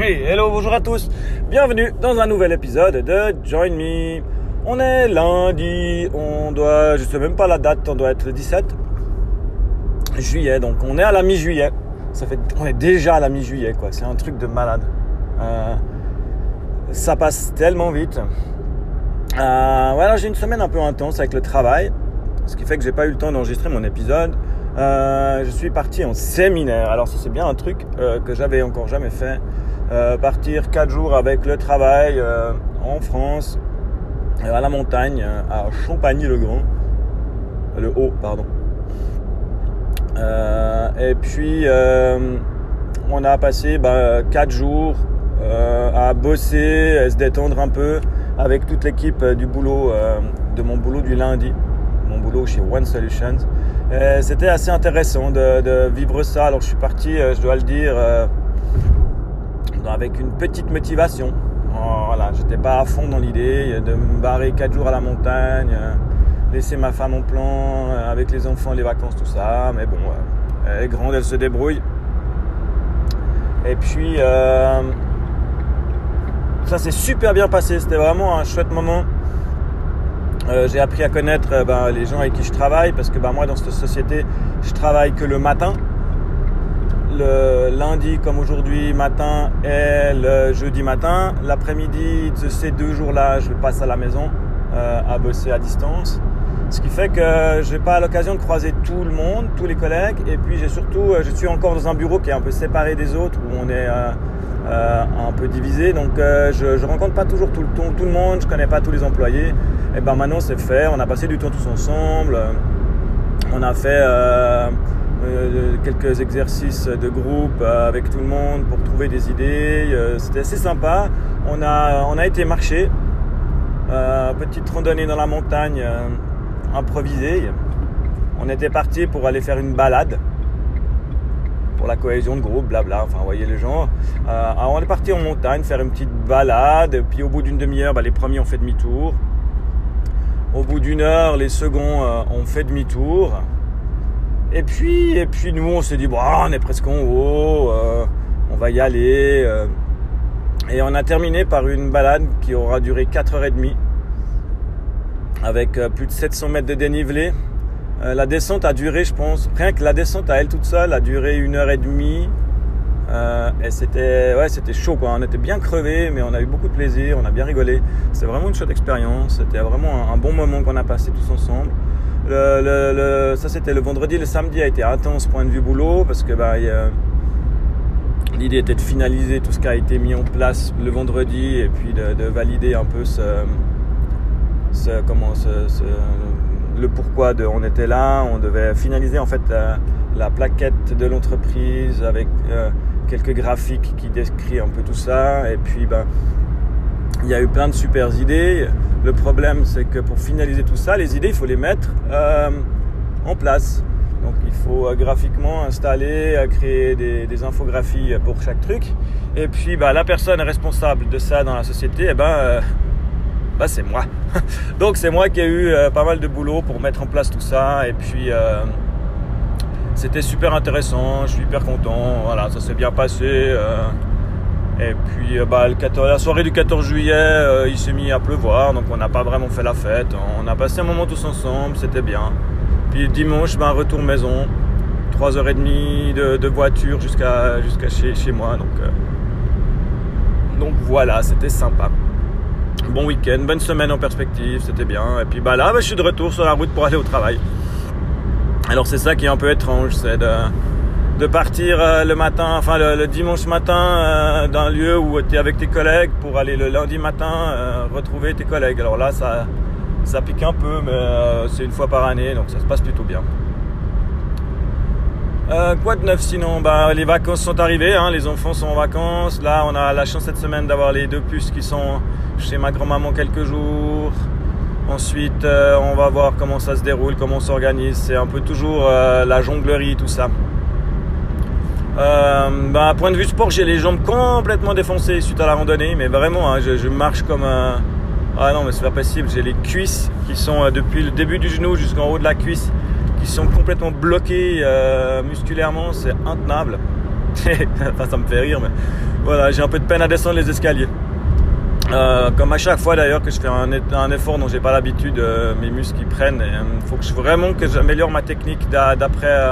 Hey, hello, bonjour à tous. Bienvenue dans un nouvel épisode de Join Me. On est lundi, on doit, je sais même pas la date, on doit être le 17 juillet, donc on est à la mi-juillet. Ça fait, on est déjà à la mi-juillet, quoi. C'est un truc de malade. Euh, ça passe tellement vite. Euh, j'ai une semaine un peu intense avec le travail, ce qui fait que j'ai pas eu le temps d'enregistrer mon épisode. Euh, je suis parti en séminaire. Alors ça c'est bien un truc que j'avais encore jamais fait. Euh, partir 4 jours avec le travail en France, à la montagne, à Champagny-le-Grand, le Haut, pardon. et puis on a passé bah, 4 jours à bosser, à se détendre un peu avec toute l'équipe du boulot, de mon boulot du lundi, mon boulot chez One Solutions. C'était assez intéressant de, vivre ça. Alors je suis parti, je dois le dire, avec une petite motivation. Voilà, j'étais pas à fond dans l'idée de me barrer 4 jours à la montagne, laisser ma femme en plan avec les enfants, les vacances, tout ça. Mais bon, elle est grande, elle se débrouille. Et puis, euh, ça s'est super bien passé. C'était vraiment un chouette moment. Euh, j'ai appris à connaître euh, ben, les gens avec qui je travaille parce que ben, moi, dans cette société, je travaille que le matin le lundi comme aujourd'hui matin et le jeudi matin. L'après-midi de ces deux jours-là, je passe à la maison euh, à bosser à distance. Ce qui fait que je n'ai pas l'occasion de croiser tout le monde, tous les collègues. Et puis j'ai surtout, euh, je suis encore dans un bureau qui est un peu séparé des autres, où on est euh, un peu divisé. Donc je ne rencontre pas toujours tout le, monde, je ne connais pas tous les employés. Et ben maintenant c'est fait, on a passé du temps tous ensemble. On a fait euh, quelques exercices de groupe euh, avec tout le monde pour trouver des idées. Euh, c'était assez sympa. On a, on a été marcher, petite randonnée dans la montagne improvisée. On était parti pour aller faire une balade pour la cohésion de groupe, blabla, enfin, vous voyez les gens. on est parti en montagne faire une petite balade, puis au bout d'une demi-heure, bah, les premiers ont fait demi-tour. Au bout d'une heure, les seconds ont fait demi-tour. Et puis, et puis nous, on s'est dit, bon, on est presque en haut, euh, on va y aller. Euh. et on a terminé par une balade qui aura duré 4h30 avec euh, plus de 700 mètres de dénivelé. la descente a duré, je pense, rien que la descente à elle toute seule a duré une heure et demie. et c'était, ouais, chaud, quoi. On était bien crevés, mais on a eu beaucoup de plaisir, on a bien rigolé. C'était vraiment une chouette expérience. C'était vraiment un bon moment qu'on a passé tous ensemble. Le, ça c'était le vendredi, le samedi a été intense point de vue boulot parce que bah, l'idée était de finaliser tout ce qui a été mis en place le vendredi et puis de, valider un peu ce, comment, le pourquoi de, on était là. On devait finaliser en fait la, plaquette de l'entreprise avec euh, quelques graphiques qui décrit un peu tout ça et puis bah, il y a eu plein de super idées. Le problème, c'est que pour finaliser tout ça, les idées, il faut les mettre euh, en place. Donc il faut euh, graphiquement installer, euh, créer des, infographies pour chaque truc. Et puis bah, la personne responsable de ça dans la société, eh ben, bah, c'est moi. Donc c'est moi qui ai eu pas mal de boulot pour mettre en place tout ça. Et puis c'était super intéressant, je suis hyper content. Voilà, ça s'est bien passé. Et puis euh, bah, la soirée du 14 juillet, euh, il s'est mis à pleuvoir, donc on n'a pas vraiment fait la fête. On a passé un moment tous ensemble, c'était bien. Puis dimanche, bah, retour maison, 3h30 de, de voiture jusqu'à jusqu'à chez, chez, moi. Donc, euh, donc voilà, c'était sympa. Bon week-end, bonne semaine en perspective, c'était bien. Et puis bah là, bah, je suis de retour sur la route pour aller au travail. Alors c'est ça qui est un peu étrange, c'est de de partir euh, le matin, enfin le, dimanche matin euh, d'un lieu où tu es avec tes collègues pour aller le lundi matin euh, retrouver tes collègues. Alors là, ça, ça pique un peu, mais c'est une fois par année, donc ça se passe plutôt bien. quoi de neuf sinon? Bah, Les vacances sont arrivées, hein, les enfants sont en vacances. Là, on a la chance cette semaine d'avoir les deux puces qui sont chez ma grand-maman quelques jours. Ensuite, on va voir comment ça se déroule, comment on s'organise. C'est un peu toujours la jonglerie, tout ça. Euh, bah, point de vue sport, j'ai les jambes complètement défoncées suite à la randonnée, mais vraiment, hein, je, marche comme un. Ah non, mais c'est pas possible. J'ai les cuisses qui sont euh, depuis le début du genou jusqu'en haut de la cuisse, qui sont complètement bloquées euh, musculairement, c'est intenable. enfin, ça me fait rire, mais voilà, j'ai un peu de peine à descendre les escaliers. Comme à chaque fois d'ailleurs que je fais un, effort dont j'ai pas l'habitude, mes muscles prennent. Il faut que je, vraiment que j'améliore ma technique d'après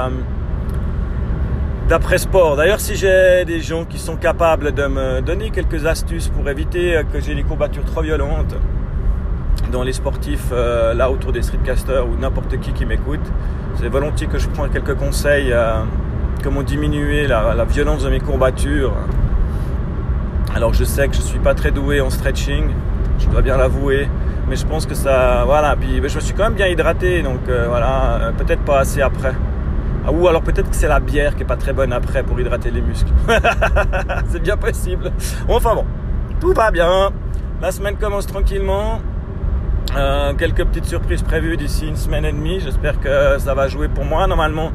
d'après sport. D'ailleurs, si j'ai des gens qui sont capables de me donner quelques astuces pour éviter que j'ai des courbatures trop violentes, dans les sportifs là autour des streetcasters ou n'importe qui qui m'écoute, c'est volontiers que je prends quelques conseils comment diminuer la, violence de mes courbatures. Alors je sais que je ne suis pas très doué en stretching, je dois bien l'avouer, mais je pense que ça, voilà, puis je me suis quand même bien hydraté, donc euh, voilà, euh, peut-être pas assez après. Ah, ou alors peut-être que c'est la bière qui est pas très bonne après pour hydrater les muscles. c'est bien possible. Enfin bon, tout va bien. La semaine commence tranquillement. Euh, quelques petites surprises prévues d'ici une semaine et demie. J'espère que ça va jouer pour moi. Normalement,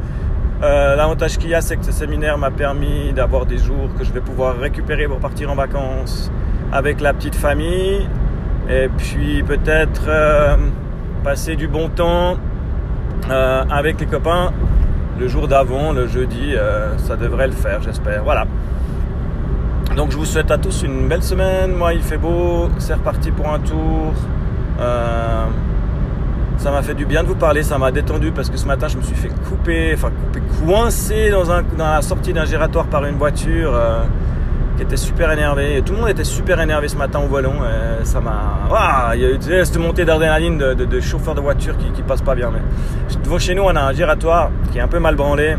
euh, l'avantage qu'il y a, c'est que ce séminaire m'a permis d'avoir des jours que je vais pouvoir récupérer pour partir en vacances avec la petite famille. Et puis peut-être euh, passer du bon temps avec les copains le jour d'avant, le jeudi. ça devrait le faire, j'espère. Voilà. Donc je vous souhaite à tous une belle semaine. Moi, il fait beau. C'est reparti pour un tour. Ça m'a fait du bien de vous parler, ça m'a détendu parce que ce matin je me suis fait couper, enfin couper, coincé dans, un, dans la sortie d'un giratoire par une voiture euh, qui était super énervée. Et tout le monde était super énervé ce matin au volant. Et ça m'a. il y a eu cette montée d'adrénaline de, chauffeur de voiture qui, qui passe pas bien. Mais devant chez nous, on a un giratoire qui est un peu mal branlé,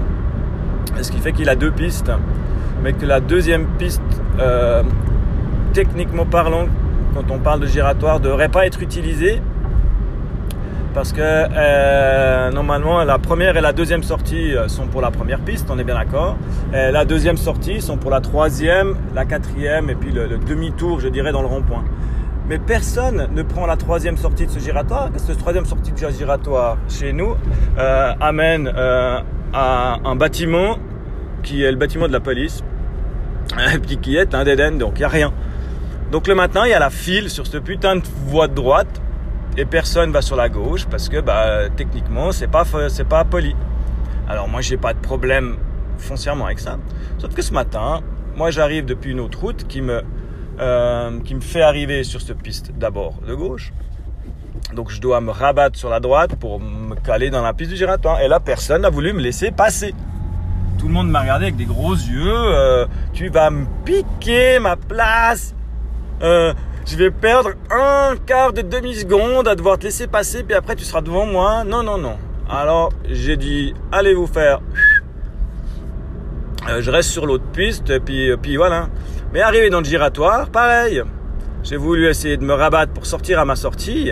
ce qui fait qu'il a deux pistes, mais que la deuxième piste, euh, techniquement parlant, quand on parle de giratoire, devrait pas être utilisée parce que euh, normalement la première et la deuxième sortie euh, sont pour la première piste, on est bien d'accord. La deuxième sortie sont pour la troisième, la quatrième et puis le, demi-tour, je dirais, dans le rond-point. Mais personne ne prend la troisième sortie de ce giratoire. Cette troisième sortie de ce giratoire chez nous euh, amène à un bâtiment qui est le bâtiment de la police, qui est un dead end, donc il n'y a rien. Donc le matin, il y a la file sur ce putain de voie de droite et personne va sur la gauche parce que bah, techniquement c'est pas c'est pas poli. Alors moi j'ai pas de problème foncièrement avec ça. Sauf que ce matin, moi j'arrive depuis une autre route qui me euh, qui me fait arriver sur cette piste d'abord de gauche. Donc je dois me rabattre sur la droite pour me caler dans la piste du giratoire. Et là personne n'a voulu me laisser passer. Tout le monde m'a regardé avec des gros yeux. Euh, tu vas me piquer ma place. Euh, je vais perdre un quart de demi-seconde à devoir te laisser passer, puis après tu seras devant moi. Non, non, non. Alors j'ai dit, allez vous faire. Euh, je reste sur l'autre piste, puis, euh, puis voilà. Mais arrivé dans le giratoire, pareil. J'ai voulu essayer de me rabattre pour sortir à ma sortie.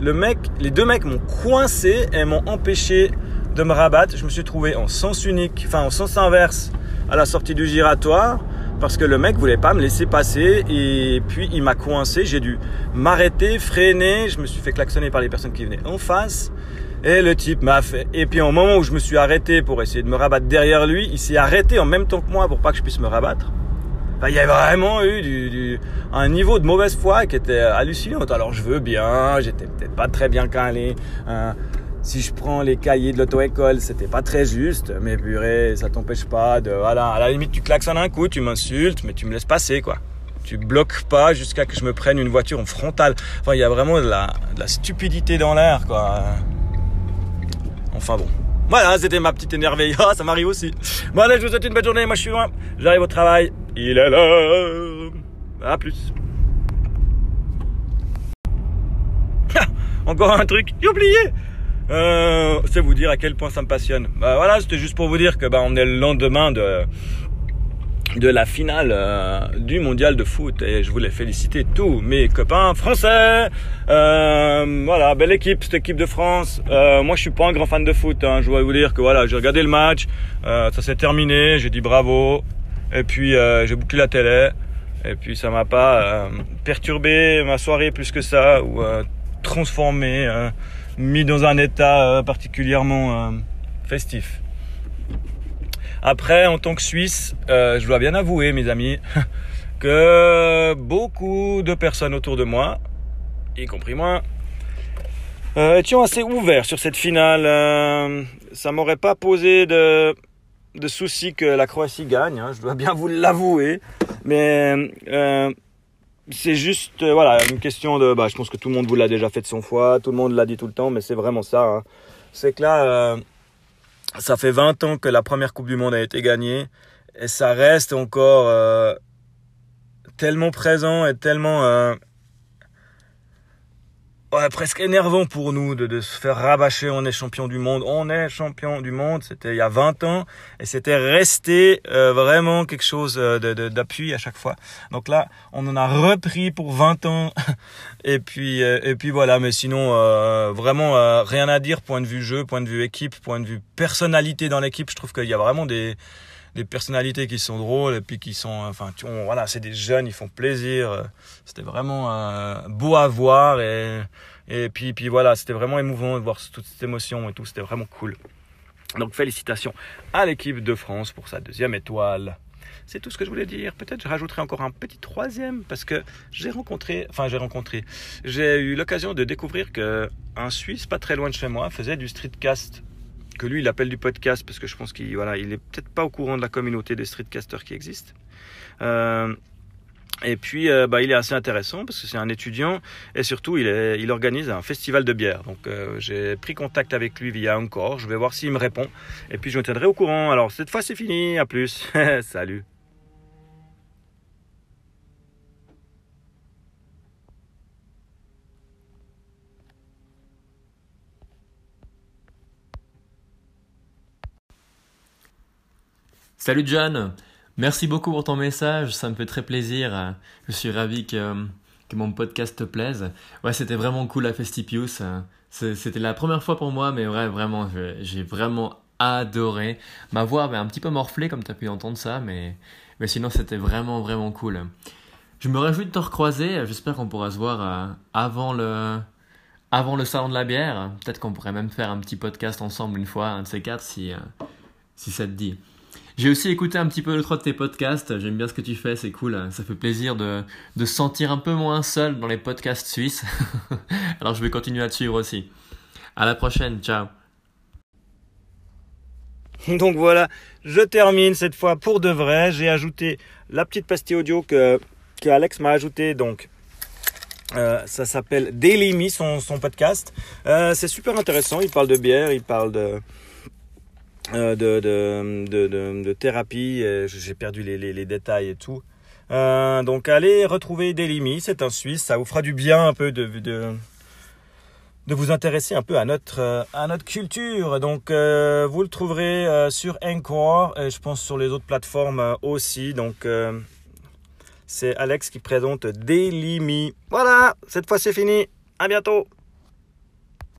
Le mec, les deux mecs m'ont coincé et m'ont empêché de me rabattre. Je me suis trouvé en sens unique, enfin en sens inverse à la sortie du giratoire parce que le mec voulait pas me laisser passer et puis il m'a coincé. J'ai dû m'arrêter, freiner. Je me suis fait klaxonner par les personnes qui venaient en face. Et le type m'a fait. Et puis au moment où je me suis arrêté pour essayer de me rabattre derrière lui, il s'est arrêté en même temps que moi pour pas que je puisse me rabattre. il y a vraiment eu du, un niveau de mauvaise foi qui était hallucinant. Alors je veux bien, j'étais peut-être pas très bien calé. Hein si je prends les cahiers de l'auto-école, c'était pas très juste, mais purée, ça t'empêche pas de, voilà, à la limite, tu klaxonnes un coup, tu m'insultes, mais tu me laisses passer, quoi. Tu bloques pas jusqu'à que je me prenne une voiture en frontale. Enfin, il y a vraiment de la, de la stupidité dans l'air, quoi. Enfin bon. Voilà, c'était ma petite énervée. Ah, ça m'arrive aussi. Bon, allez, je vous souhaite une bonne journée. Moi, je suis loin. J'arrive au travail. Il est là. À plus. Encore un truc. J'ai oublié. Euh, c'est vous dire à quel point ça me passionne. Bah voilà, c'était juste pour vous dire que bah on est le lendemain de de la finale euh, du mondial de foot et je voulais féliciter tous mes copains français. Euh, voilà, belle équipe, cette équipe de France. Euh, moi, je suis pas un grand fan de foot. Hein. Je voulais vous dire que voilà, j'ai regardé le match, euh, ça s'est terminé, j'ai dit bravo et puis j'ai bouclé la télé et puis ça m'a pas perturbé ma soirée plus que ça ou transformé mis dans un état euh, particulièrement euh, festif. Après, en tant que Suisse, euh, je dois bien avouer, mes amis, que beaucoup de personnes autour de moi, y compris moi, étions assez ouverts sur cette finale. ça m'aurait pas posé de de souci que la Croatie gagne, hein, je dois bien vous l'avouer. Mais euh, c'est juste, euh, voilà, une question de. Bah, je pense que tout le monde vous l'a déjà fait de son foi, tout le monde l'a dit tout le temps, mais c'est vraiment ça. Hein. C'est que là, euh, ça fait 20 ans que la première Coupe du Monde a été gagnée et ça reste encore euh, tellement présent et tellement ouais, presque énervant pour nous de, de, se faire rabâcher. On est champion du monde. On est champion du monde. C'était il y a 20 ans et c'était resté euh, vraiment quelque chose euh, d'appui à chaque fois. Donc là, on en a repris pour 20 ans. et puis euh, et puis voilà. Mais sinon, vraiment rien à dire. Point de vue jeu, point de vue équipe, point de vue personnalité dans l'équipe. Je trouve qu'il y a vraiment des des personnalités qui sont drôles et puis qui sont enfin tu, voilà c'est des jeunes ils font plaisir. C'était vraiment euh, beau à voir et puis voilà c'était vraiment émouvant de voir toute cette émotion et tout c'était vraiment cool. Donc félicitations à l'équipe de France pour sa deuxième étoile. C'est tout ce que je voulais dire. Peut-être je rajouterai encore un petit troisième parce que j'ai rencontré, enfin j'ai rencontré, j'ai eu l'occasion de découvrir que un Suisse pas très loin de chez moi faisait du streetcast que lui il appelle du podcast parce que je pense qu'il voilà, il est peut-être pas au courant de la communauté des streetcasters qui existent. Euh, et puis, euh, bah, il est assez intéressant parce que c'est un étudiant et surtout, il, est, il organise un festival de bière. Donc, euh, j'ai pris contact avec lui via encore. Je vais voir s'il me répond. Et puis, je me tiendrai au courant. Alors, cette fois, c'est fini. À plus. Salut. Salut John, merci beaucoup pour ton message, ça me fait très plaisir. Je suis ravi que, que mon podcast te plaise. Ouais, c'était vraiment cool à Festipius. C'était la première fois pour moi, mais ouais, vraiment, j'ai vraiment adoré. Ma voix avait un petit peu morflé, comme tu as pu entendre ça, mais, mais sinon c'était vraiment, vraiment cool. Je me réjouis de te recroiser, j'espère qu'on pourra se voir euh, avant le, avant le salon de la bière. Peut-être qu'on pourrait même faire un petit podcast ensemble une fois, un de ces quatre, si, euh, si ça te dit. J'ai aussi écouté un petit peu le de tes podcasts. J'aime bien ce que tu fais, c'est cool. Ça fait plaisir de, se sentir un peu moins seul dans les podcasts suisses. Alors je vais continuer à te suivre aussi. À la prochaine, ciao. Donc voilà, je termine cette fois pour de vrai. J'ai ajouté la petite pastille audio que, Alex m'a ajouté donc. Euh, ça s'appelle Daily Me, son, son podcast. Euh, c'est super intéressant. Il parle de bière, il parle de, de, de, de, de, thérapie. J'ai perdu les, les, détails et tout. Euh, donc allez retrouver Delimi, c'est un Suisse, ça vous fera du bien un peu de, de, de vous intéresser un peu à notre, à notre culture. Donc euh, vous le trouverez euh, sur Encore et je pense sur les autres plateformes euh, aussi. Donc c'est Alex qui présente Delimi. Voilà, cette fois c'est fini. À bientôt.